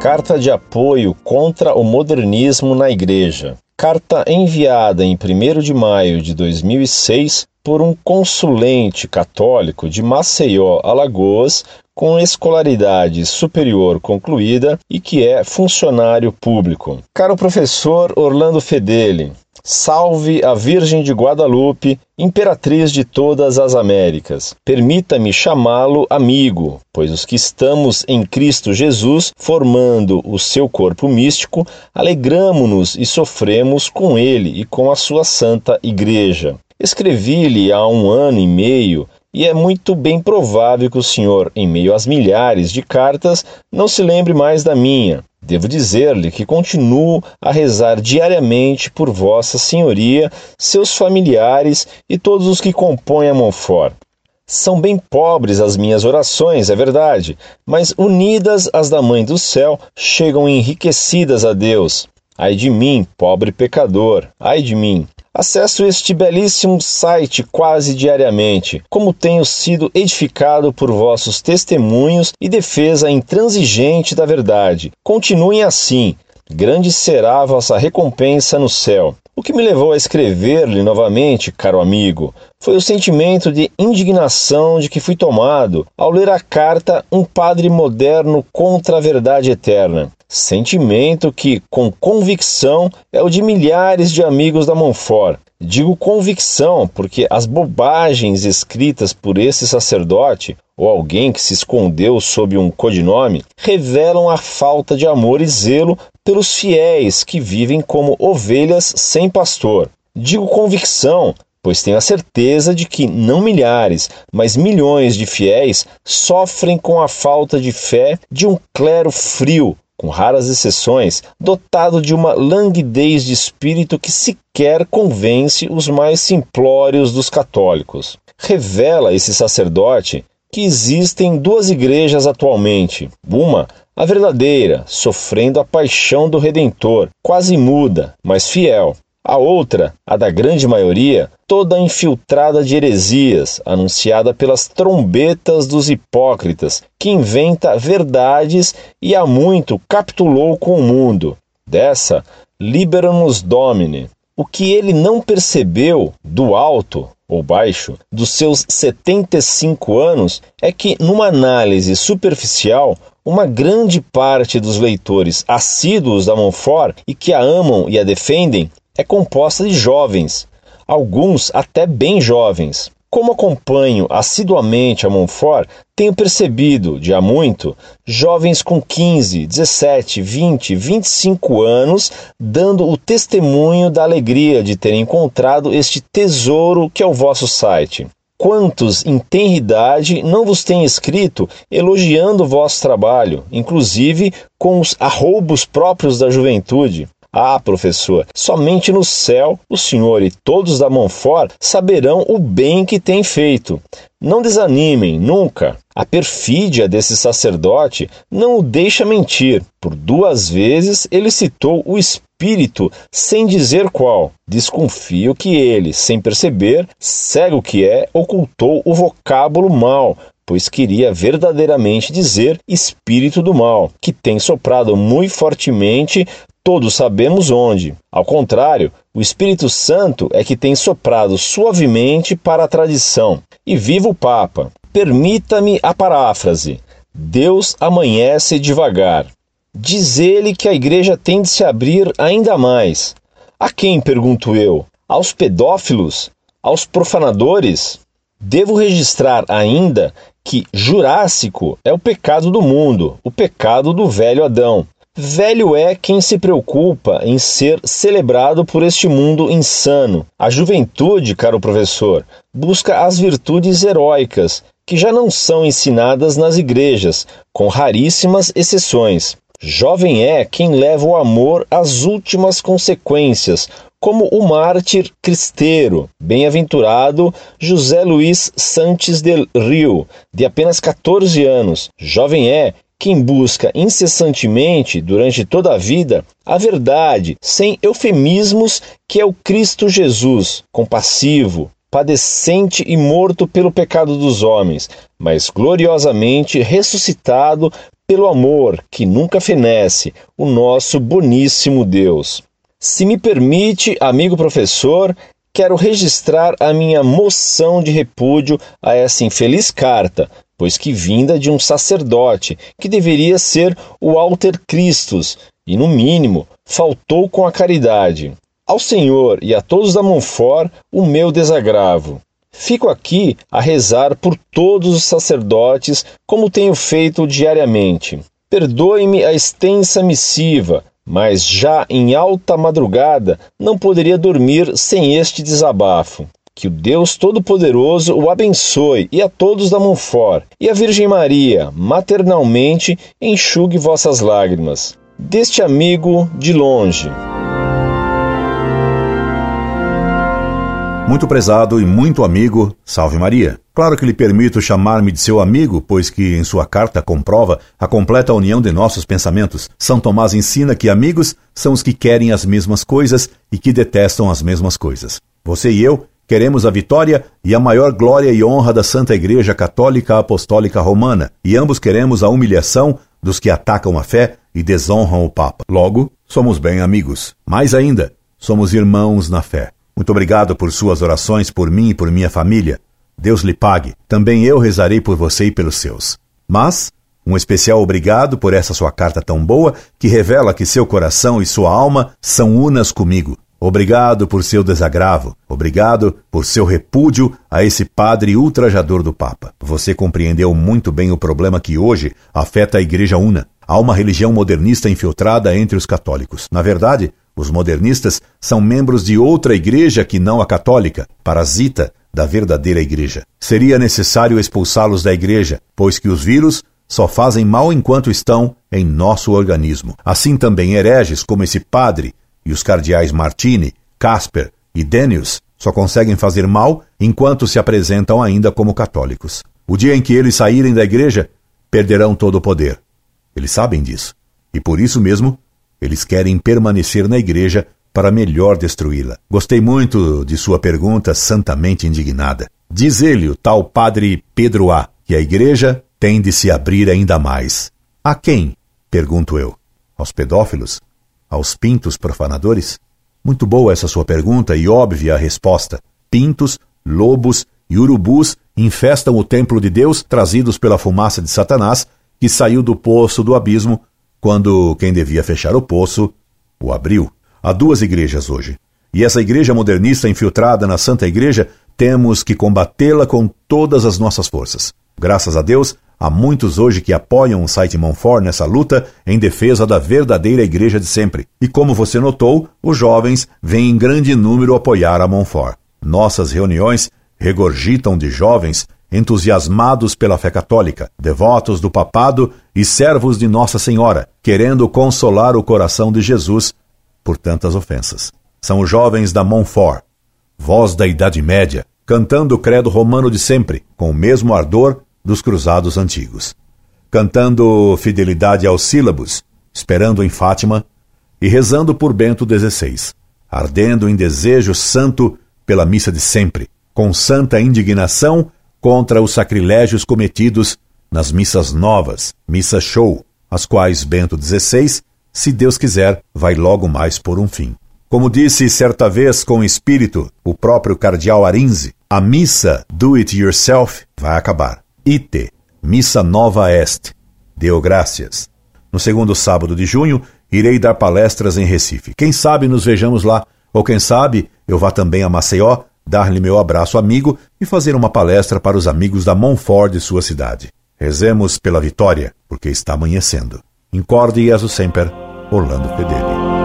Carta de apoio contra o modernismo na Igreja. Carta enviada em 1 de maio de 2006 por um consulente católico de Maceió, Alagoas, com escolaridade superior concluída e que é funcionário público. Caro professor Orlando Fedeli, Salve a Virgem de Guadalupe, imperatriz de todas as Américas. Permita-me chamá-lo amigo, pois os que estamos em Cristo Jesus, formando o seu corpo místico, alegramo-nos e sofremos com ele e com a sua santa Igreja. Escrevi-lhe há um ano e meio e é muito bem provável que o senhor, em meio às milhares de cartas, não se lembre mais da minha. Devo dizer-lhe que continuo a rezar diariamente por Vossa Senhoria, seus familiares e todos os que compõem a Monfort. São bem pobres as minhas orações, é verdade, mas unidas às da Mãe do Céu, chegam enriquecidas a Deus. Ai de mim, pobre pecador, ai de mim. Acesso este belíssimo site quase diariamente, como tenho sido edificado por vossos testemunhos e defesa intransigente da verdade. Continuem assim, grande será a vossa recompensa no céu. O que me levou a escrever-lhe novamente, caro amigo, foi o sentimento de indignação de que fui tomado ao ler a carta Um Padre Moderno contra a Verdade Eterna. Sentimento que, com convicção, é o de milhares de amigos da Monfort. Digo convicção porque as bobagens escritas por esse sacerdote ou alguém que se escondeu sob um codinome revelam a falta de amor e zelo pelos fiéis que vivem como ovelhas sem pastor. Digo convicção pois tenho a certeza de que não milhares, mas milhões de fiéis sofrem com a falta de fé de um clero frio, com raras exceções, dotado de uma languidez de espírito que sequer convence os mais simplórios dos católicos. Revela esse sacerdote que existem duas igrejas atualmente. Uma, a verdadeira, sofrendo a paixão do Redentor, quase muda, mas fiel. A outra, a da grande maioria, toda infiltrada de heresias, anunciada pelas trombetas dos hipócritas, que inventa verdades e há muito capitulou com o mundo. Dessa, libera-nos Domine. O que ele não percebeu do alto ou baixo dos seus 75 anos é que, numa análise superficial, uma grande parte dos leitores assíduos da Monfort e que a amam e a defendem é composta de jovens, alguns até bem jovens. Como acompanho assiduamente a Monfort, tenho percebido, de há muito, jovens com 15, 17, 20, 25 anos dando o testemunho da alegria de terem encontrado este tesouro que é o vosso site. Quantos em tenridade não vos têm escrito elogiando o vosso trabalho, inclusive com os arroubos próprios da juventude? Ah, professor, somente no céu o senhor e todos da Monfort saberão o bem que tem feito. Não desanimem, nunca. A perfídia desse sacerdote não o deixa mentir. Por duas vezes ele citou o Espírito sem dizer qual. Desconfio que ele, sem perceber, cego que é, ocultou o vocábulo mal, pois queria verdadeiramente dizer espírito do mal, que tem soprado muito fortemente todos sabemos onde. Ao contrário, o Espírito Santo é que tem soprado suavemente para a tradição. E viva o Papa! Permita-me a paráfrase. Deus amanhece devagar. Diz ele que a igreja tem de se abrir ainda mais. A quem, pergunto eu? Aos pedófilos? Aos profanadores? Devo registrar ainda que Jurássico é o pecado do mundo, o pecado do velho Adão. Velho é quem se preocupa em ser celebrado por este mundo insano. A juventude, caro professor, busca as virtudes heróicas, que já não são ensinadas nas igrejas, com raríssimas exceções. Jovem é quem leva o amor às últimas consequências, como o mártir cristeiro, bem-aventurado José Luiz Santos del Rio, de apenas 14 anos. Jovem é quem busca incessantemente, durante toda a vida, a verdade, sem eufemismos, que é o Cristo Jesus, compassivo, padecente e morto pelo pecado dos homens, mas gloriosamente ressuscitado pelo amor que nunca fenece, o nosso boníssimo Deus. Se me permite, amigo professor, quero registrar a minha moção de repúdio a essa infeliz carta, pois que vinda de um sacerdote, que deveria ser o alter Christus, e no mínimo faltou com a caridade. Ao Senhor e a todos da Monfort o meu desagravo. Fico aqui a rezar por todos os sacerdotes, como tenho feito diariamente. Perdoe-me a extensa missiva, mas já em alta madrugada não poderia dormir sem este desabafo. Que o Deus Todo-Poderoso o abençoe e a todos da Monfort, e a Virgem Maria, maternalmente, enxugue vossas lágrimas. Deste amigo de longe. Muito prezado e muito amigo, salve Maria. Claro que lhe permito chamar-me de seu amigo, pois que em sua carta comprova a completa união de nossos pensamentos. São Tomás ensina que amigos são os que querem as mesmas coisas e que detestam as mesmas coisas. Você e eu queremos a vitória e a maior glória e honra da Santa Igreja Católica Apostólica Romana, e ambos queremos a humilhação dos que atacam a fé e desonram o Papa. Logo, somos bem amigos. Mais ainda, somos irmãos na fé. Muito obrigado por suas orações por mim e por minha família. Deus lhe pague. Também eu rezarei por você e pelos seus. Mas, um especial obrigado por essa sua carta tão boa que revela que seu coração e sua alma são unas comigo. Obrigado por seu desagravo. Obrigado por seu repúdio a esse padre ultrajador do Papa. Você compreendeu muito bem o problema que hoje afeta a Igreja Una. Há uma religião modernista infiltrada entre os católicos. Na verdade, os modernistas são membros de outra igreja que não a católica, parasita da verdadeira igreja. Seria necessário expulsá-los da igreja, pois que os vírus só fazem mal enquanto estão em nosso organismo. Assim também hereges como esse padre e os cardeais Martini, Casper e Denius só conseguem fazer mal enquanto se apresentam ainda como católicos. O dia em que eles saírem da igreja, perderão todo o poder. Eles sabem disso. E por isso mesmo eles querem permanecer na igreja para melhor destruí-la. Gostei muito de sua pergunta santamente indignada. Diz ele, o tal padre Pedro A, que a igreja tem de se abrir ainda mais. A quem? pergunto eu. Aos pedófilos? Aos pintos profanadores? Muito boa essa sua pergunta e óbvia a resposta. Pintos, lobos e urubus infestam o templo de Deus, trazidos pela fumaça de Satanás, que saiu do poço do abismo quando quem devia fechar o poço o abriu. Há duas igrejas hoje. E essa igreja modernista infiltrada na Santa Igreja, temos que combatê-la com todas as nossas forças. Graças a Deus, há muitos hoje que apoiam o site Monfort nessa luta em defesa da verdadeira igreja de sempre. E como você notou, os jovens vêm em grande número apoiar a Monfort. Nossas reuniões regurgitam de jovens entusiasmados pela fé católica, devotos do papado e servos de Nossa Senhora, querendo consolar o coração de Jesus por tantas ofensas. São os jovens da Montfort, voz da Idade Média, cantando o credo romano de sempre, com o mesmo ardor dos cruzados antigos. Cantando fidelidade aos sílabos, esperando em Fátima e rezando por Bento XVI, ardendo em desejo santo pela missa de sempre, com santa indignação contra os sacrilégios cometidos nas missas novas, missa show, as quais Bento XVI, se Deus quiser, vai logo mais por um fim. Como disse certa vez com espírito o próprio cardeal Arinze, a missa do it yourself vai acabar. Ite, missa nova est. Deu graças. No segundo sábado de junho, irei dar palestras em Recife. Quem sabe nos vejamos lá, ou quem sabe eu vá também a Maceió dar-lhe meu abraço amigo e fazer uma palestra para os amigos da Montfort de sua cidade. Rezemos pela vitória, porque está amanhecendo. Incorde Jesus Semper, Orlando Fedeli.